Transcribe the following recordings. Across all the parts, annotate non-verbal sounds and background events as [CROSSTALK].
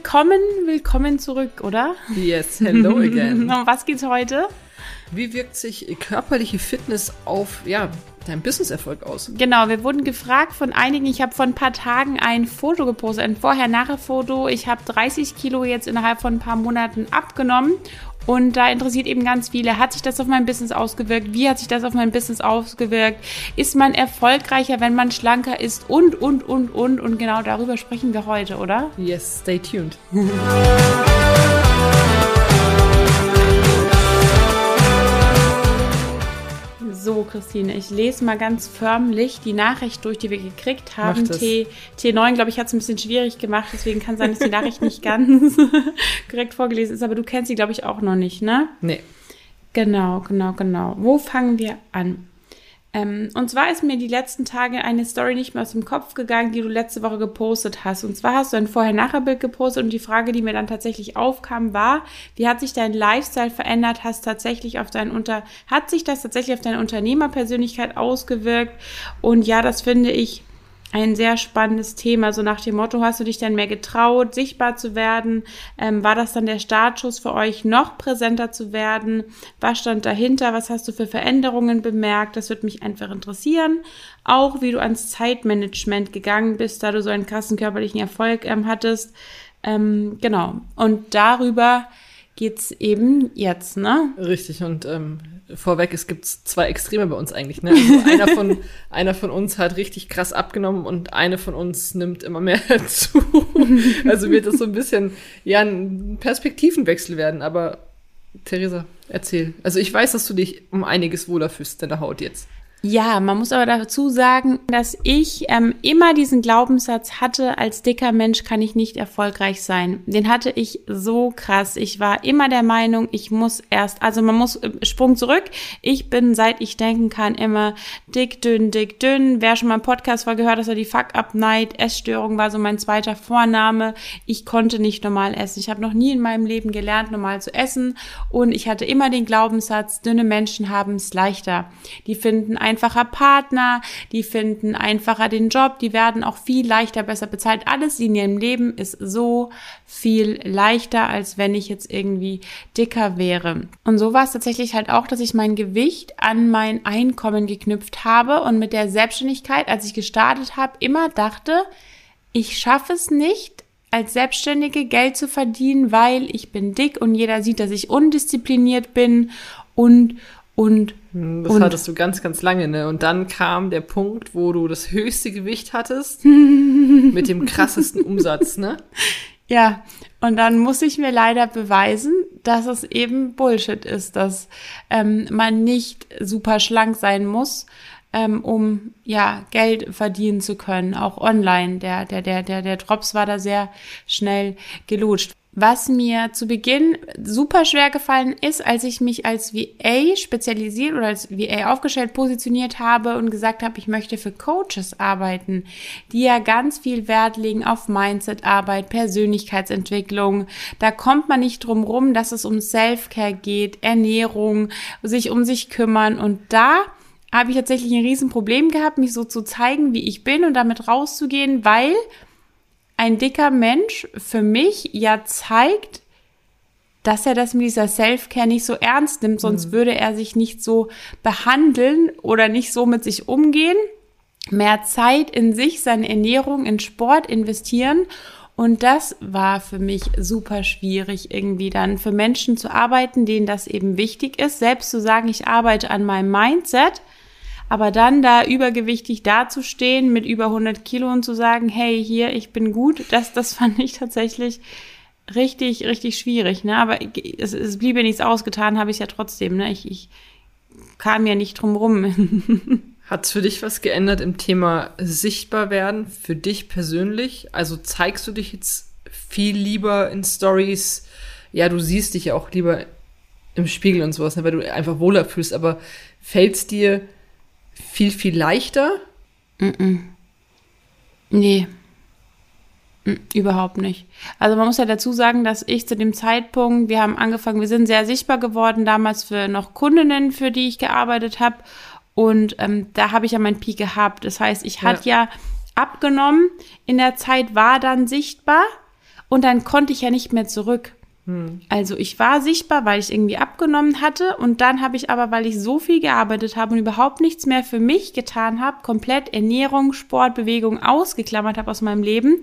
willkommen, willkommen zurück, oder? Yes, hello again. [LAUGHS] Um was geht's heute? Wie wirkt sich körperliche Fitness auf, ja, deinen Businesserfolg aus? Genau, wir wurden gefragt von einigen. Ich habe vor ein paar Tagen ein Foto gepostet, ein Vorher-Nachher-Foto. Ich habe 30 Kilo jetzt innerhalb von ein paar Monaten abgenommen. Und da interessiert eben ganz viele, hat sich das auf mein Business ausgewirkt? Wie hat sich das auf mein Business ausgewirkt? Ist man erfolgreicher, wenn man schlanker ist? Und, und, und, und. Und genau darüber sprechen wir heute, oder? Yes, stay tuned. [LAUGHS] So, Christine, ich lese mal ganz förmlich die Nachricht durch, die wir gekriegt haben. T, T9, glaube ich, hat es ein bisschen schwierig gemacht, deswegen kann sein, dass die [LAUGHS] Nachricht nicht ganz [LAUGHS] korrekt vorgelesen ist, aber du kennst sie, glaube ich, auch noch nicht, ne? Nee. Genau, genau, genau. Wo fangen wir an? Ähm, und zwar ist mir die letzten Tage eine Story nicht mehr aus dem Kopf gegangen, die du letzte Woche gepostet hast. Und zwar hast du ein Vorher-Nachher-Bild gepostet und die Frage, die mir dann tatsächlich aufkam, war, wie hat sich dein Lifestyle verändert? Hast tatsächlich auf dein Unter, hat sich das tatsächlich auf deine Unternehmerpersönlichkeit ausgewirkt? Und ja, das finde ich ein sehr spannendes Thema. So nach dem Motto, hast du dich denn mehr getraut, sichtbar zu werden? Ähm, war das dann der Startschuss für euch, noch präsenter zu werden? Was stand dahinter? Was hast du für Veränderungen bemerkt? Das würde mich einfach interessieren. Auch wie du ans Zeitmanagement gegangen bist, da du so einen krassen körperlichen Erfolg ähm, hattest. Ähm, genau. Und darüber geht's eben jetzt, ne? Richtig. Und ähm, vorweg, es gibt zwei Extreme bei uns eigentlich. Ne? Also einer, von, [LAUGHS] einer von uns hat richtig krass abgenommen und eine von uns nimmt immer mehr [LAUGHS] zu. Also wird das so ein bisschen, ja, ein Perspektivenwechsel werden. Aber Theresa, erzähl. Also ich weiß, dass du dich um einiges wohler fühlst in der Haut jetzt. Ja, man muss aber dazu sagen, dass ich ähm, immer diesen Glaubenssatz hatte, als dicker Mensch kann ich nicht erfolgreich sein. Den hatte ich so krass. Ich war immer der Meinung, ich muss erst, also man muss äh, Sprung zurück. Ich bin, seit ich denken kann, immer dick, dünn, dick, dünn. Wer schon mal einen Podcast war, gehört, dass er die Fuck-Up-Night, Essstörung war so mein zweiter Vorname. Ich konnte nicht normal essen. Ich habe noch nie in meinem Leben gelernt, normal zu essen. Und ich hatte immer den Glaubenssatz, dünne Menschen haben es leichter. Die finden einfacher Partner, die finden einfacher den Job, die werden auch viel leichter besser bezahlt. Alles in ihrem Leben ist so viel leichter, als wenn ich jetzt irgendwie dicker wäre. Und so war es tatsächlich halt auch, dass ich mein Gewicht an mein Einkommen geknüpft habe und mit der Selbstständigkeit, als ich gestartet habe, immer dachte, ich schaffe es nicht, als Selbstständige Geld zu verdienen, weil ich bin dick und jeder sieht, dass ich undiszipliniert bin und und hm, das und hattest du ganz, ganz lange, ne? Und dann kam der Punkt, wo du das höchste Gewicht hattest [LAUGHS] mit dem krassesten Umsatz, ne? Ja, und dann muss ich mir leider beweisen, dass es eben Bullshit ist, dass ähm, man nicht super schlank sein muss, ähm, um ja Geld verdienen zu können, auch online. Der der der der der Drops war da sehr schnell gelutscht. Was mir zu Beginn super schwer gefallen ist, als ich mich als VA spezialisiert oder als VA aufgestellt positioniert habe und gesagt habe, ich möchte für Coaches arbeiten, die ja ganz viel Wert legen auf Mindset-Arbeit, Persönlichkeitsentwicklung. Da kommt man nicht drum rum, dass es um Self-Care geht, Ernährung, sich um sich kümmern und da habe ich tatsächlich ein Riesenproblem gehabt, mich so zu zeigen, wie ich bin und damit rauszugehen, weil ein dicker Mensch für mich ja zeigt, dass er das mit dieser Self-Care nicht so ernst nimmt, sonst mhm. würde er sich nicht so behandeln oder nicht so mit sich umgehen. Mehr Zeit in sich, seine Ernährung, in Sport investieren. Und das war für mich super schwierig, irgendwie dann für Menschen zu arbeiten, denen das eben wichtig ist, selbst zu sagen, ich arbeite an meinem Mindset aber dann da übergewichtig dazustehen mit über 100 Kilo und zu sagen, hey, hier, ich bin gut, das, das [LAUGHS] fand ich tatsächlich richtig, richtig schwierig. Ne? Aber es, es blieb ja nichts ausgetan, habe ich ja trotzdem. Ne? Ich, ich kam ja nicht drum rum. [LAUGHS] Hat's für dich was geändert im Thema sichtbar werden, für dich persönlich? Also zeigst du dich jetzt viel lieber in Stories? Ja, du siehst dich ja auch lieber im Spiegel und sowas, ne, weil du einfach wohler fühlst, aber fällt's dir viel, viel leichter? Mm -mm. Nee. Überhaupt nicht. Also man muss ja dazu sagen, dass ich zu dem Zeitpunkt, wir haben angefangen, wir sind sehr sichtbar geworden, damals für noch Kundinnen, für die ich gearbeitet habe. Und ähm, da habe ich ja mein Peak gehabt. Das heißt, ich ja. hatte ja abgenommen, in der Zeit war dann sichtbar und dann konnte ich ja nicht mehr zurück. Also ich war sichtbar, weil ich irgendwie abgenommen hatte und dann habe ich aber, weil ich so viel gearbeitet habe und überhaupt nichts mehr für mich getan habe, komplett Ernährung, Sport, Bewegung ausgeklammert habe aus meinem Leben,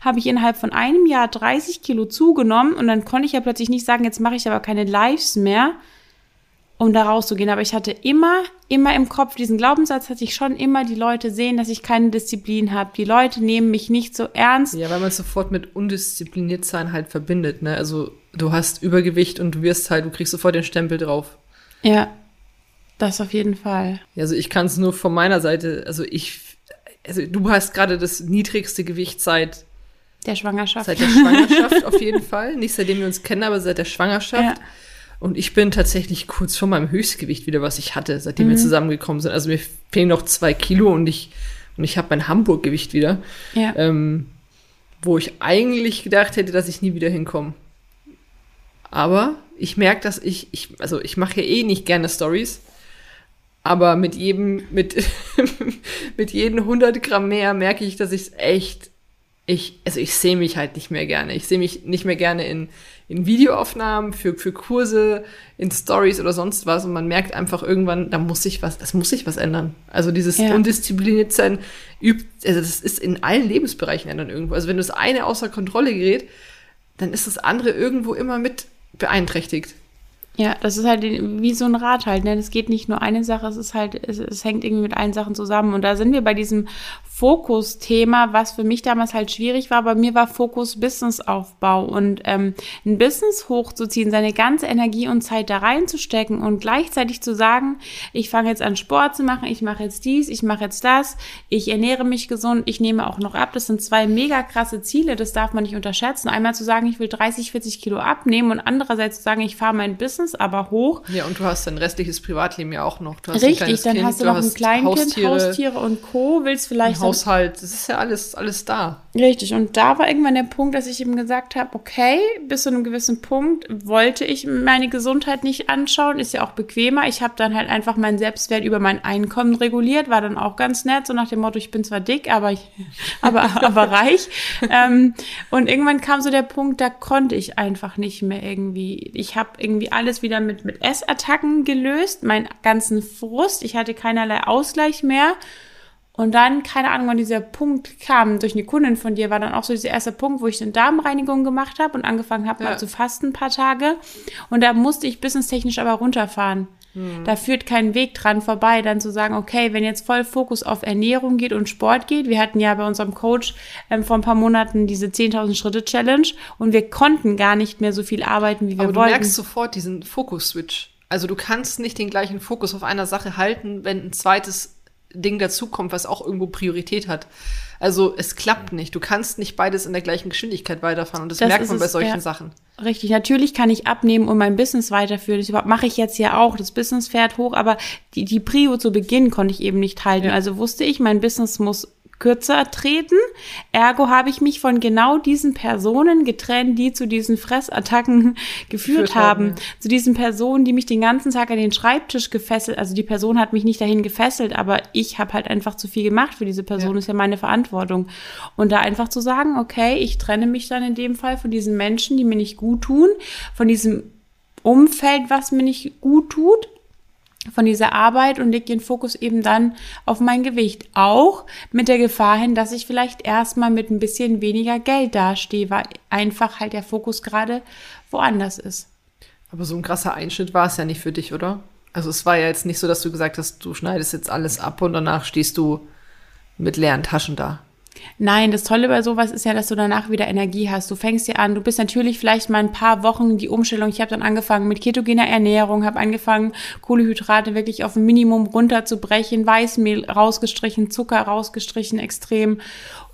habe ich innerhalb von einem Jahr 30 Kilo zugenommen und dann konnte ich ja plötzlich nicht sagen, jetzt mache ich aber keine Lives mehr, um da rauszugehen. Aber ich hatte immer, immer im Kopf diesen Glaubenssatz, dass ich schon immer die Leute sehen, dass ich keine Disziplin habe. Die Leute nehmen mich nicht so ernst. Ja, weil man es sofort mit undiszipliniert sein halt verbindet, ne? Also du hast Übergewicht und du wirst halt, du kriegst sofort den Stempel drauf. Ja, das auf jeden Fall. Also ich kann es nur von meiner Seite, also ich, also du hast gerade das niedrigste Gewicht seit Der Schwangerschaft. seit der Schwangerschaft auf jeden Fall. Nicht seitdem wir uns kennen, aber seit der Schwangerschaft. Ja. Und ich bin tatsächlich kurz vor meinem Höchstgewicht wieder, was ich hatte, seitdem wir zusammengekommen sind. Also mir fehlen noch zwei Kilo und ich, und ich habe mein Hamburg-Gewicht wieder, ja. ähm, wo ich eigentlich gedacht hätte, dass ich nie wieder hinkomme. Aber ich merke, dass ich, ich, also ich mache ja eh nicht gerne Stories, aber mit jedem, mit, [LAUGHS] mit jedem 100 Gramm mehr merke ich, dass ich es echt, ich, also ich sehe mich halt nicht mehr gerne. Ich sehe mich nicht mehr gerne in, in Videoaufnahmen, für, für Kurse, in Stories oder sonst was und man merkt einfach irgendwann, da muss sich was, das muss sich was ändern. Also dieses Ja. undiszipliniert sein übt, also das ist in allen Lebensbereichen ändern irgendwo. Also wenn das eine außer Kontrolle gerät, dann ist das andere irgendwo immer mit beeinträchtigt. Ja, das ist halt wie so ein Rad halt, ne? Das geht nicht nur eine Sache, es ist halt, es, es hängt irgendwie mit allen Sachen zusammen. Und da sind wir bei diesem Fokus-Thema, was für mich damals halt schwierig war. Bei mir war Fokus Businessaufbau und ähm, ein Business hochzuziehen, seine ganze Energie und Zeit da reinzustecken und gleichzeitig zu sagen, ich fange jetzt an Sport zu machen, ich mache jetzt dies, ich mache jetzt das, ich ernähre mich gesund, ich nehme auch noch ab. Das sind zwei mega krasse Ziele, das darf man nicht unterschätzen. Einmal zu sagen, ich will 30, 40 Kilo abnehmen und andererseits zu sagen, ich fahre mein Business aber hoch. Ja, und du hast dein restliches Privatleben ja auch noch. Du hast Richtig, dann hast du noch ein Kleinkind, Haustiere, Haustiere und Co. Willst vielleicht Haushalt. Das ist ja alles, alles da. Richtig, und da war irgendwann der Punkt, dass ich ihm gesagt habe, okay, bis zu einem gewissen Punkt wollte ich meine Gesundheit nicht anschauen, ist ja auch bequemer. Ich habe dann halt einfach meinen Selbstwert über mein Einkommen reguliert, war dann auch ganz nett, so nach dem Motto, ich bin zwar dick, aber, ich, [LAUGHS] aber, aber reich. ähm, und irgendwann kam so der Punkt, da konnte ich einfach nicht mehr irgendwie. Ich habe irgendwie alles wieder mit, mit Essattacken gelöst, meinen ganzen Frust, ich hatte keinerlei Ausgleich mehr. Und dann, keine Ahnung, wann dieser Punkt kam, durch eine Kundin von dir, war dann auch so dieser erste Punkt, wo ich eine Darmreinigung gemacht habe und angefangen habe, Ja. mal zu fasten ein paar Tage. Und da musste ich businesstechnisch aber runterfahren. Da führt kein Weg dran vorbei, dann zu sagen, okay, wenn jetzt voll Fokus auf Ernährung geht und Sport geht, wir hatten ja bei unserem Coach ähm, vor ein paar Monaten diese 10.000 Schritte Challenge und wir konnten gar nicht mehr so viel arbeiten, wie wir Aber du wollten. merkst sofort diesen Fokus-Switch. Also du kannst nicht den gleichen Fokus auf einer Sache halten, wenn ein zweites Ding dazukommt, was auch irgendwo Priorität hat. Also es klappt nicht. Du kannst nicht beides in der gleichen Geschwindigkeit weiterfahren. Und das, Das merkt man bei es, solchen ja. Sachen. Richtig, natürlich kann ich abnehmen und mein Business weiterführen. Das überhaupt- mache ich jetzt ja auch. Das Business fährt hoch, aber die, die Prio zu Beginn konnte ich eben nicht halten. Ja. Also wusste ich, mein Business muss kürzer treten. Ergo habe ich mich von genau diesen Personen getrennt, die zu diesen Fressattacken [LAUGHS] geführt haben, haben. Zu diesen Personen, die mich den ganzen Tag an den Schreibtisch gefesselt. Also die Person hat mich nicht dahin gefesselt, aber ich habe halt einfach zu viel gemacht für diese Person. Ja. ist ja meine Verantwortung. Und da einfach zu sagen, okay, ich trenne mich dann in dem Fall von diesen Menschen, die mir nicht gut tun, von diesem Umfeld, was mir nicht gut tut, von dieser Arbeit und leg den Fokus eben dann auf mein Gewicht. Auch mit der Gefahr hin, dass ich vielleicht erstmal mit ein bisschen weniger Geld dastehe, weil einfach halt der Fokus gerade woanders ist. Aber so ein krasser Einschnitt war es ja nicht für dich, oder? Also es war ja jetzt nicht so, dass du gesagt hast, du schneidest jetzt alles ab und danach stehst du mit leeren Taschen da. Nein, das Tolle bei sowas ist ja, dass du danach wieder Energie hast. Du fängst dir an, du bist natürlich vielleicht mal ein paar Wochen die Umstellung. Ich habe dann angefangen mit ketogener Ernährung, habe angefangen, Kohlehydrate wirklich auf ein Minimum runterzubrechen, Weißmehl rausgestrichen, Zucker rausgestrichen, extrem.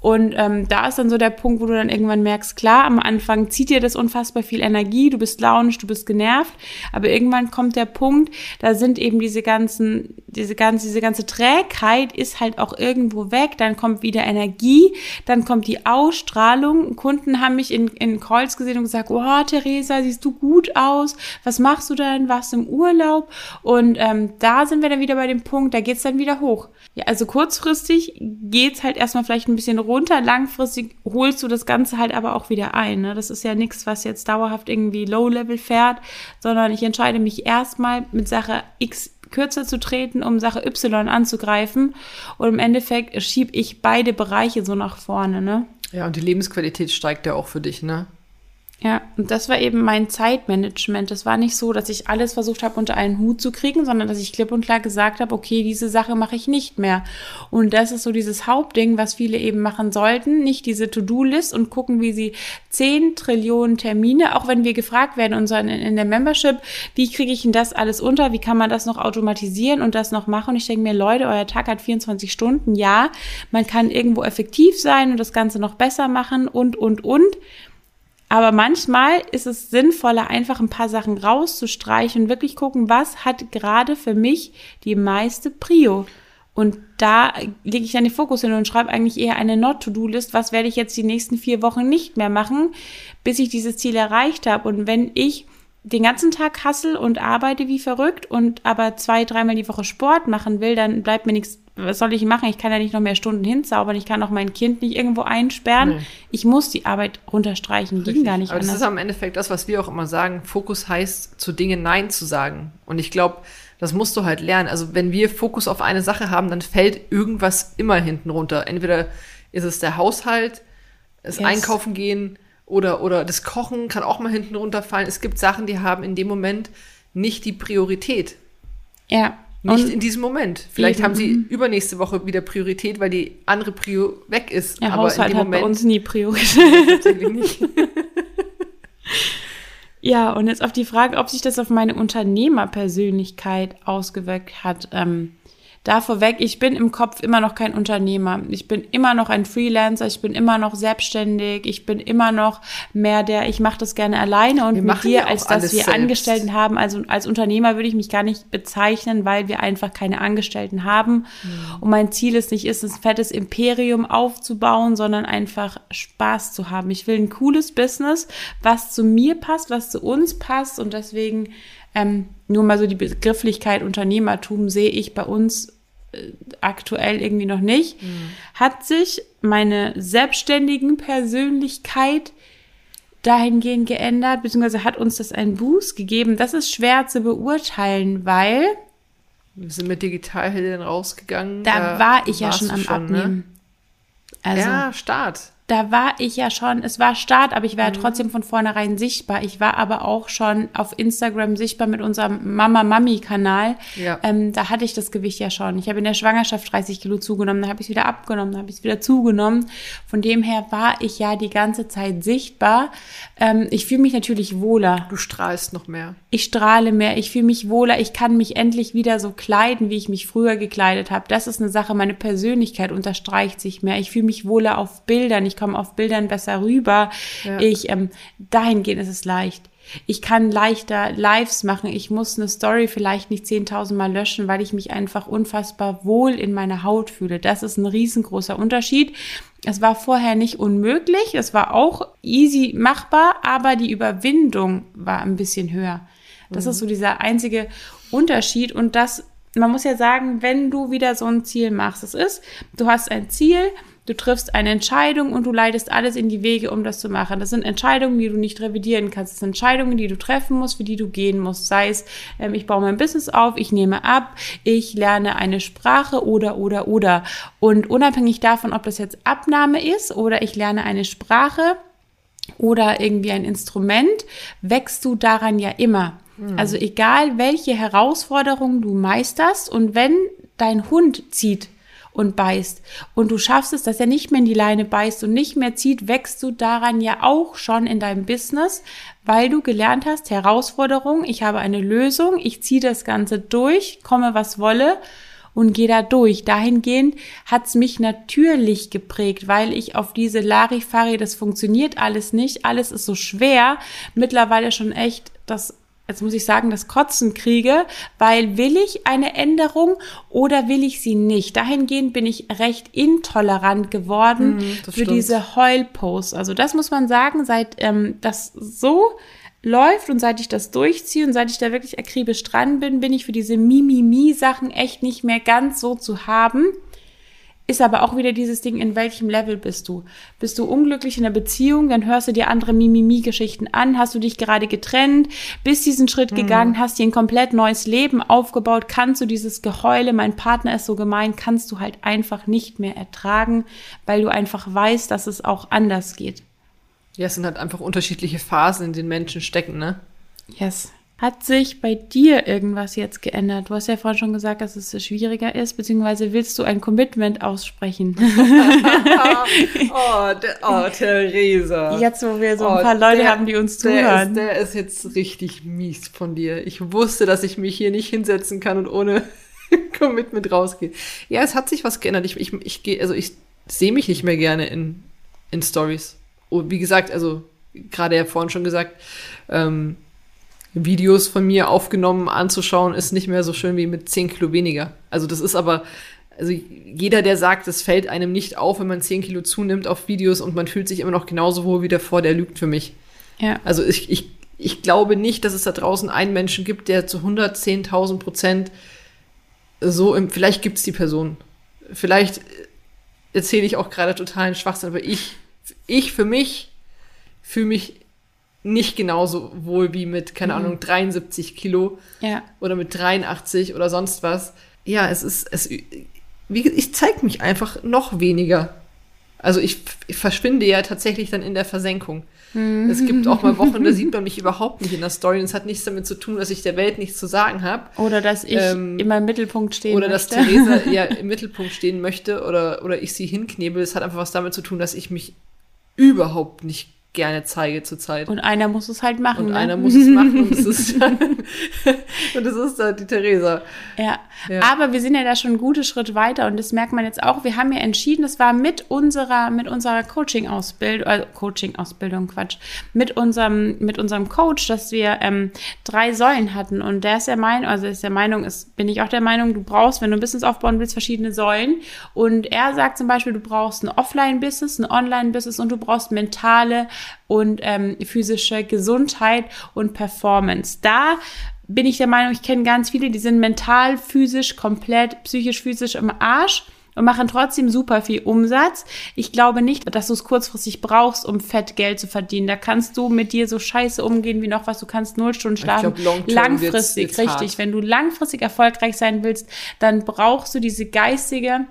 Und ähm, da ist dann so der Punkt, wo du dann irgendwann merkst, klar, am Anfang zieht dir das unfassbar viel Energie, du bist launisch, du bist genervt, aber irgendwann kommt der Punkt, da sind eben diese ganzen, diese ganze, diese ganze Trägheit ist halt auch irgendwo weg, dann kommt wieder Energie, dann kommt die Ausstrahlung. Kunden haben mich in, in Calls gesehen und gesagt, oh, Theresa, siehst du gut aus? Was machst du denn? Warst im Urlaub? Und ähm, da sind wir dann wieder bei dem Punkt, da geht's dann wieder hoch. Ja, also kurzfristig geht's halt erstmal vielleicht ein bisschen runter, langfristig holst du das Ganze halt aber auch wieder ein. Ne? Das ist ja nichts, was jetzt dauerhaft irgendwie Low-Level fährt, sondern ich entscheide mich erstmal mit Sache X kürzer zu treten, um Sache Y anzugreifen. Und im Endeffekt schiebe ich beide Bereiche so nach vorne, ne? Ja, und die Lebensqualität steigt ja auch für dich, ne? Ja, und das war eben mein Zeitmanagement. Es war nicht so, dass ich alles versucht habe, unter einen Hut zu kriegen, sondern dass ich klipp und klar gesagt habe, okay, diese Sache mache ich nicht mehr. Und das ist so dieses Hauptding, was viele eben machen sollten. Nicht diese To-Do-List und gucken, wie sie zehn Trillionen Termine, auch wenn wir gefragt werden in der Membership, wie kriege ich denn das alles unter? Wie kann man das noch automatisieren und das noch machen? Und ich denke mir, Leute, euer Tag hat 24 Stunden. Ja, man kann irgendwo effektiv sein und das Ganze noch besser machen und, und, und. Aber manchmal ist es sinnvoller, einfach ein paar Sachen rauszustreichen und wirklich gucken, was hat gerade für mich die meiste Prio. Und da lege ich dann den Fokus hin und schreibe eigentlich eher eine Not-to-Do-List. Was werde ich jetzt die nächsten vier Wochen nicht mehr machen, bis ich dieses Ziel erreicht habe? Und wenn ich den ganzen Tag hassel und arbeite wie verrückt und aber zwei, dreimal die Woche Sport machen will, dann bleibt mir nichts was soll ich machen? Ich kann ja nicht noch mehr Stunden hinzaubern. Ich kann auch mein Kind nicht irgendwo einsperren. Nee. Ich muss die Arbeit runterstreichen. Ging gar nicht Aber anders. das ist am Endeffekt das, was wir auch immer sagen. Fokus heißt, zu Dingen Nein zu sagen. Und ich glaube, das musst du halt lernen. Also wenn wir Fokus auf eine Sache haben, dann fällt irgendwas immer hinten runter. Entweder ist es der Haushalt, das yes. Einkaufen gehen oder, oder das Kochen kann auch mal hinten runterfallen. Es gibt Sachen, die haben in dem Moment nicht die Priorität. Ja. Nicht und in diesem Moment. Vielleicht eben. haben sie übernächste Woche wieder Priorität, weil die andere Prio weg ist. Ja, aber Haushalt in dem Moment, hat bei uns nie Priorität. [LAUGHS] [LAUGHS] Ja, und jetzt auf die Frage, ob sich das auf meine Unternehmerpersönlichkeit ausgewirkt hat. Ähm, da vorweg, ich bin im Kopf immer noch kein Unternehmer. Ich bin immer noch ein Freelancer, ich bin immer noch selbstständig, ich bin immer noch mehr der, ich mache das gerne alleine und wir mit dir, ja als dass wir selbst. Angestellten haben. Also als Unternehmer würde ich mich gar nicht bezeichnen, weil wir einfach keine Angestellten haben. Mhm. Und mein Ziel ist nicht, ist ein fettes Imperium aufzubauen, sondern einfach Spaß zu haben. Ich will ein cooles Business, was zu mir passt, was zu uns passt und deswegen ähm, nur mal so die Begrifflichkeit Unternehmertum sehe ich bei uns äh, aktuell irgendwie noch nicht, mhm. hat sich meine selbstständigen Persönlichkeit dahingehend geändert, beziehungsweise hat uns das einen Boost gegeben. Das ist schwer zu beurteilen, weil wir sind mit Digitalheldin rausgegangen. Da, da war ich ja schon am schon, ne? Abnehmen. Ne? Also, ja, Start da war ich ja schon, es war Start, aber ich war mhm. ja trotzdem von vornherein sichtbar. Ich war aber auch schon auf Instagram sichtbar mit unserem Mama-Mami-Kanal. Ja. Ähm, da hatte ich das Gewicht ja schon. Ich habe in der Schwangerschaft 30 Kilo zugenommen, dann habe ich es wieder abgenommen, dann habe ich es wieder zugenommen. Von dem her war ich ja die ganze Zeit sichtbar. Ähm, ich fühle mich natürlich wohler. Du strahlst noch mehr. Ich strahle mehr, ich fühle mich wohler, ich kann mich endlich wieder so kleiden, wie ich mich früher gekleidet habe. Das ist eine Sache, meine Persönlichkeit unterstreicht sich mehr. Ich fühle mich wohler auf Bildern. Ich komme auf Bildern besser rüber. Ja. Ich, ähm, dahingehend ist es leicht. Ich kann leichter Lives machen. Ich muss eine Story vielleicht nicht 10.000 Mal löschen, weil ich mich einfach unfassbar wohl in meiner Haut fühle. Das ist ein riesengroßer Unterschied. Es war vorher nicht unmöglich. Es war auch easy machbar, aber die Überwindung war ein bisschen höher. Das mhm. ist so dieser einzige Unterschied und das man muss ja sagen, wenn du wieder so ein Ziel machst, es ist, du hast ein Ziel, Du triffst eine Entscheidung und du leitest alles in die Wege, um das zu machen. Das sind Entscheidungen, die du nicht revidieren kannst. Das sind Entscheidungen, die du treffen musst, für die du gehen musst. Sei es, ähm, ich baue mein Business auf, ich nehme ab, ich lerne eine Sprache oder, oder, oder. Und unabhängig davon, ob das jetzt Abnahme ist oder ich lerne eine Sprache oder irgendwie ein Instrument, wächst du daran ja immer. Mhm. Also egal, welche Herausforderungen du meisterst und wenn dein Hund zieht, und beißt. Und du schaffst es, dass er nicht mehr in die Leine beißt und nicht mehr zieht, wächst du daran ja auch schon in deinem Business, weil du gelernt hast, Herausforderung, ich habe eine Lösung, ich ziehe das Ganze durch, komme was wolle und gehe da durch. Dahingehend hat's mich natürlich geprägt, weil ich auf diese Larifari, das funktioniert alles nicht, alles ist so schwer, mittlerweile schon echt das jetzt muss ich sagen, das Kotzen kriege, weil will ich eine Änderung oder will ich sie nicht? Dahingehend bin ich recht intolerant geworden das für stimmt. diese Heulposts. Also das muss man sagen, seit ähm, das so läuft und seit ich das durchziehe und seit ich da wirklich akribisch dran bin, bin ich für diese Mimimi-Sachen echt nicht mehr ganz so zu haben. Ist aber auch wieder dieses Ding, in welchem Level bist du? Bist du unglücklich in der Beziehung, dann hörst du dir andere Mimimi-Geschichten an, hast du dich gerade getrennt, bist diesen Schritt gegangen, hast dir ein komplett neues Leben aufgebaut, kannst du dieses Geheule, mein Partner ist so gemein, kannst du halt einfach nicht mehr ertragen, weil du einfach weißt, dass es auch anders geht. Ja, es sind halt einfach unterschiedliche Phasen, in denen Menschen stecken, ne? Yes. Hat sich bei dir irgendwas jetzt geändert? Du hast ja vorhin schon gesagt, dass es schwieriger ist, beziehungsweise willst du ein Commitment aussprechen? [LAUGHS] oh, der, oh, [LAUGHS] Theresa. Jetzt, wo wir so Oh, ein paar Leute der- haben, die uns Der ist, zuhören. der ist jetzt richtig mies von dir. Ich wusste, dass ich mich hier nicht hinsetzen kann und ohne [LAUGHS] Commitment rausgehe. Ja, es hat sich was geändert. Ich, ich, ich gehe, also ich sehe mich nicht mehr gerne in, in Stories. Und wie gesagt, also gerade ja vorhin schon gesagt, ähm, Videos von mir aufgenommen anzuschauen, ist nicht mehr so schön wie mit 10 Kilo weniger. Also das ist aber, also jeder, der sagt, es fällt einem nicht auf, wenn man 10 Kilo zunimmt auf Videos und man fühlt sich immer noch genauso wohl wie davor, der lügt für mich. ja. Also ich, ich, ich glaube nicht, dass es da draußen einen Menschen gibt, der zu 110.000 Prozent so im, vielleicht gibt's die Person. Vielleicht erzähle ich auch gerade totalen Schwachsinn, aber ich, ich für mich fühle mich nicht genauso wohl wie mit, keine Ahnung, 73 Kilo ja. oder mit 83 oder sonst was. Ja, es ist, es, wie, ich zeige mich einfach noch weniger. Also ich, ich verschwinde ja tatsächlich dann in der Versenkung. Es gibt auch mal [LAUGHS] Wochen, da sieht man mich überhaupt nicht in der Story und es hat nichts damit zu tun, dass ich der Welt nichts zu sagen habe. Oder dass ich Ähm, immer im Mittelpunkt stehen Oder dass möchte. Theresa [LAUGHS] ja im Mittelpunkt stehen möchte oder, oder ich sie hinknebel. Es hat einfach was damit zu tun, dass ich mich überhaupt nicht gerne zeige zurzeit. Und einer muss es halt machen. Und ne? einer muss es machen und das [LAUGHS] ist dann, [LAUGHS] und das ist dann die Theresa. Ja. Ja. aber wir sind ja da schon einen guten Schritt weiter und das merkt man jetzt auch. Wir haben ja entschieden, das war mit unserer, mit unserer Coaching-Ausbildung, äh, Coaching-Ausbildung, Quatsch, mit unserem, mit unserem Coach, dass wir ähm, drei Säulen hatten und der ist der Meinung, also ist der Meinung, ist, bin ich auch der Meinung, du brauchst, wenn du ein Business aufbauen willst, verschiedene Säulen und er sagt zum Beispiel, du brauchst ein Offline-Business, ein Online-Business und du brauchst mentale und ähm, physische Gesundheit und Performance. Da bin ich der Meinung, ich kenne ganz viele, die sind mental, physisch, komplett, psychisch, physisch im Arsch und machen trotzdem super viel Umsatz. Ich glaube nicht, dass du es kurzfristig brauchst, um fett Geld zu verdienen. Da kannst du mit dir so scheiße umgehen wie noch was. Du kannst null Stunden schlafen. glaub, langfristig, wird's- wird's richtig. hart. Wenn du langfristig erfolgreich sein willst, dann brauchst du diese geistige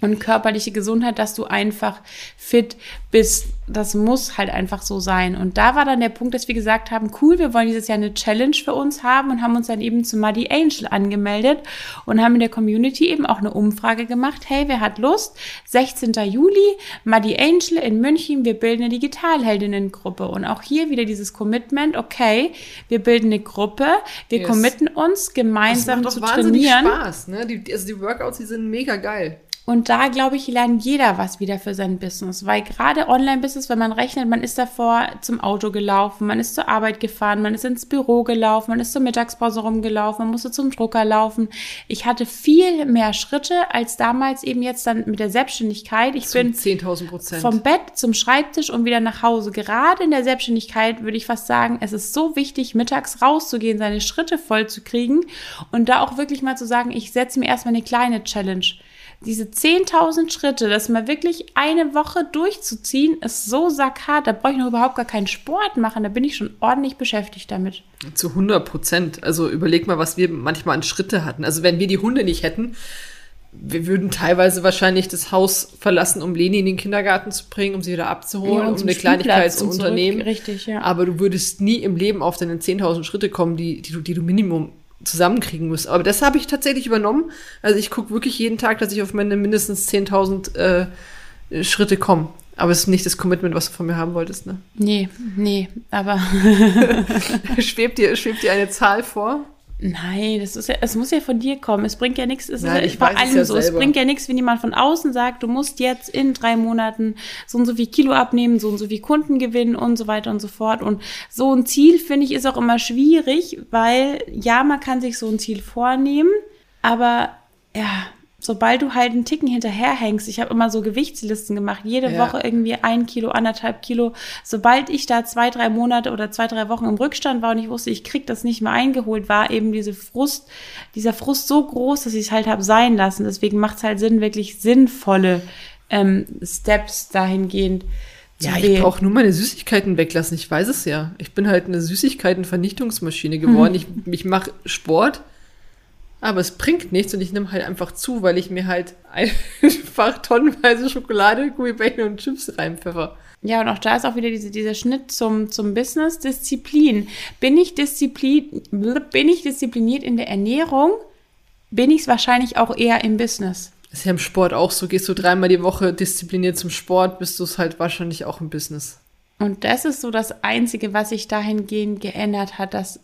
und körperliche Gesundheit, dass du einfach fit bist. Das muss halt einfach so sein. Und da war dann der Punkt, dass wir gesagt haben, cool, wir wollen dieses Jahr eine Challenge für uns haben und haben uns dann eben zu Muddy Angel angemeldet und haben in der Community eben auch eine Umfrage gemacht. Hey, wer hat Lust? 16. Juli, Muddy Angel in München, wir bilden eine Digitalheldinnengruppe. Und auch hier wieder dieses Commitment, okay, wir bilden eine Gruppe, wir Yes. committen uns Das gemeinsam macht zu doch wahnsinnig trainieren. Spaß, ne? Die, also die Workouts, die sind mega geil. Und da, glaube ich, lernt jeder was wieder für sein Business. Weil gerade Online-Business, wenn man rechnet, man ist davor zum Auto gelaufen, man ist zur Arbeit gefahren, man ist ins Büro gelaufen, man ist zur Mittagspause rumgelaufen, man musste zum Drucker laufen. Ich hatte viel mehr Schritte als damals eben jetzt dann mit der Selbstständigkeit. Ich bin 10.000 Prozent. vom Bett zum Schreibtisch und wieder nach Hause. Gerade in der Selbstständigkeit würde ich fast sagen, es ist so wichtig, mittags rauszugehen, seine Schritte voll zu kriegen und da auch wirklich mal zu sagen, ich setze mir erstmal eine kleine Challenge. Diese 10.000 Schritte, das mal wirklich eine Woche durchzuziehen, ist so sackhart. Da brauche ich noch überhaupt gar keinen Sport machen. Da bin ich schon ordentlich beschäftigt damit. Zu 100 Prozent. Also überleg mal, was wir manchmal an Schritte hatten. Also wenn wir die Hunde nicht hätten, wir würden teilweise wahrscheinlich das Haus verlassen, um Leni in den Kindergarten zu bringen, um sie wieder abzuholen, Ja, um eine Kleinigkeit zu unternehmen. Richtig, ja. Aber du würdest nie im Leben auf deine 10.000 Schritte kommen, die, die, du, die du Minimum zusammenkriegen musst. Aber das habe ich tatsächlich übernommen. Also ich gucke wirklich jeden Tag, dass ich auf meine mindestens 10.000 äh, Schritte komme. Aber es ist nicht das Commitment, was du von mir haben wolltest, ne? Nee, nee, aber [LAUGHS] schwebt, dir, schwebt dir eine Zahl vor? Nein, das ist ja, es muss ja von dir kommen. Es bringt ja nichts. Es Nein, ist ich ja weiß bei es allem ja so. Es selber. bringt ja nichts, wenn jemand von außen sagt, du musst jetzt in drei Monaten so und so viel Kilo abnehmen, so und so viel Kunden gewinnen und so weiter und so fort. Und so ein Ziel finde ich ist auch immer schwierig, weil ja, man kann sich so ein Ziel vornehmen, aber ja, sobald du halt einen Ticken hinterherhängst, ich habe immer so Gewichtslisten gemacht, jede Ja. Woche irgendwie ein Kilo, anderthalb Kilo. Sobald ich da zwei, drei Monate oder zwei, drei Wochen im Rückstand war und ich wusste, ich krieg das nicht mehr eingeholt, war eben diese Frust, dieser Frust so groß, dass ich es halt habe sein lassen. Deswegen macht es halt Sinn, wirklich sinnvolle ähm, Steps dahingehend zu Ja, ich brauche nur meine Süßigkeiten weglassen. Ich weiß es ja. Ich bin halt eine Süßigkeiten-Vernichtungsmaschine geworden. Ich, ich mache Sport, aber es bringt nichts und ich nehme halt einfach zu, weil ich mir halt [LAUGHS] einfach tonnenweise Schokolade, Gummibärchen und Chips reinpfeffer. Ja, und auch da ist auch wieder diese, dieser Schnitt zum, zum Business, Disziplin. Bin ich, Disziplin, bin ich diszipliniert in der Ernährung, bin ich es wahrscheinlich auch eher im Business. Ist ja im Sport auch so. Gehst du dreimal die Woche diszipliniert zum Sport, bist du es halt wahrscheinlich auch im Business. Und das ist so das Einzige, was sich dahingehend geändert hat, dass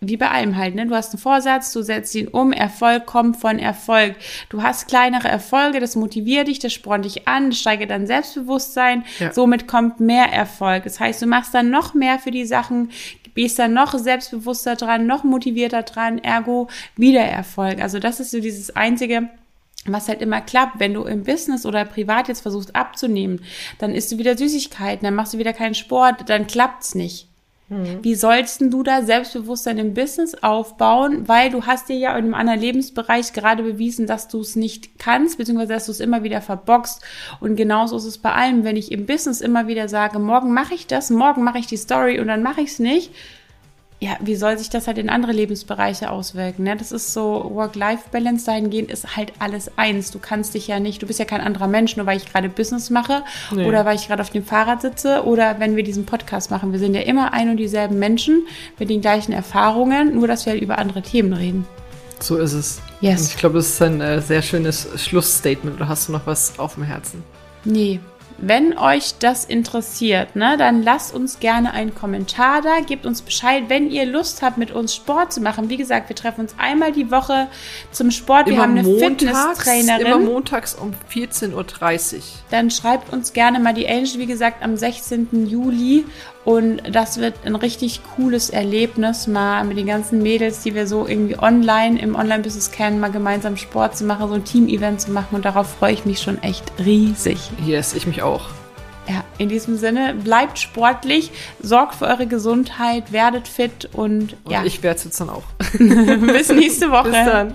wie bei allem halt, ne? Du hast einen Vorsatz, du setzt ihn um, Erfolg kommt von Erfolg. Du hast kleinere Erfolge, das motiviert dich, das spornt dich an, steigert dein Selbstbewusstsein, Ja. somit kommt mehr Erfolg. Das heißt, du machst dann noch mehr für die Sachen, gehst dann noch selbstbewusster dran, noch motivierter dran, ergo wieder Erfolg. Also das ist so dieses einzige, was halt immer klappt, wenn du im Business oder privat jetzt versuchst abzunehmen, dann isst du wieder Süßigkeiten, dann machst du wieder keinen Sport, dann klappt's nicht. Wie sollst du da Selbstbewusstsein im Business aufbauen? Weil du hast dir ja in einem anderen Lebensbereich gerade bewiesen, dass du es nicht kannst, beziehungsweise dass du es immer wieder verbockst. Und genauso ist es bei allem, wenn ich im Business immer wieder sage, morgen mache ich das, morgen mache ich die Story und dann mache ich es nicht. Ja, wie soll sich das halt in andere Lebensbereiche auswirken? Ne? Das ist so Work-Life-Balance dahingehend ist halt alles eins. Du kannst dich ja nicht, du bist ja kein anderer Mensch, nur weil ich gerade Business mache Nee. oder weil ich gerade auf dem Fahrrad sitze oder wenn wir diesen Podcast machen. Wir sind ja immer ein und dieselben Menschen mit den gleichen Erfahrungen, nur dass wir halt über andere Themen reden. So ist es. Yes. Und ich glaube, es ist ein äh, sehr schönes Schlussstatement. Oder hast du noch was auf dem Herzen? Nee. Wenn euch das interessiert, ne, dann lasst uns gerne einen Kommentar da, gebt uns Bescheid, wenn ihr Lust habt, mit uns Sport zu machen. Wie gesagt, wir treffen uns einmal die Woche zum Sport. Wir haben eine Fitnesstrainerin. Immer montags um 14.30 Uhr. dann schreibt uns gerne mal die Angel, wie gesagt, am 16. Juli. Und das wird ein richtig cooles Erlebnis, mal mit den ganzen Mädels, die wir so irgendwie online im Online-Business kennen, mal gemeinsam Sport zu machen, so ein Team-Event zu machen. Und darauf freue ich mich schon echt riesig. Yes, ich mich auch. Ja, in diesem Sinne, bleibt sportlich, sorgt für eure Gesundheit, werdet fit und Und ja, ich werde es jetzt dann auch. [LAUGHS] bis nächste Woche. Bis dann.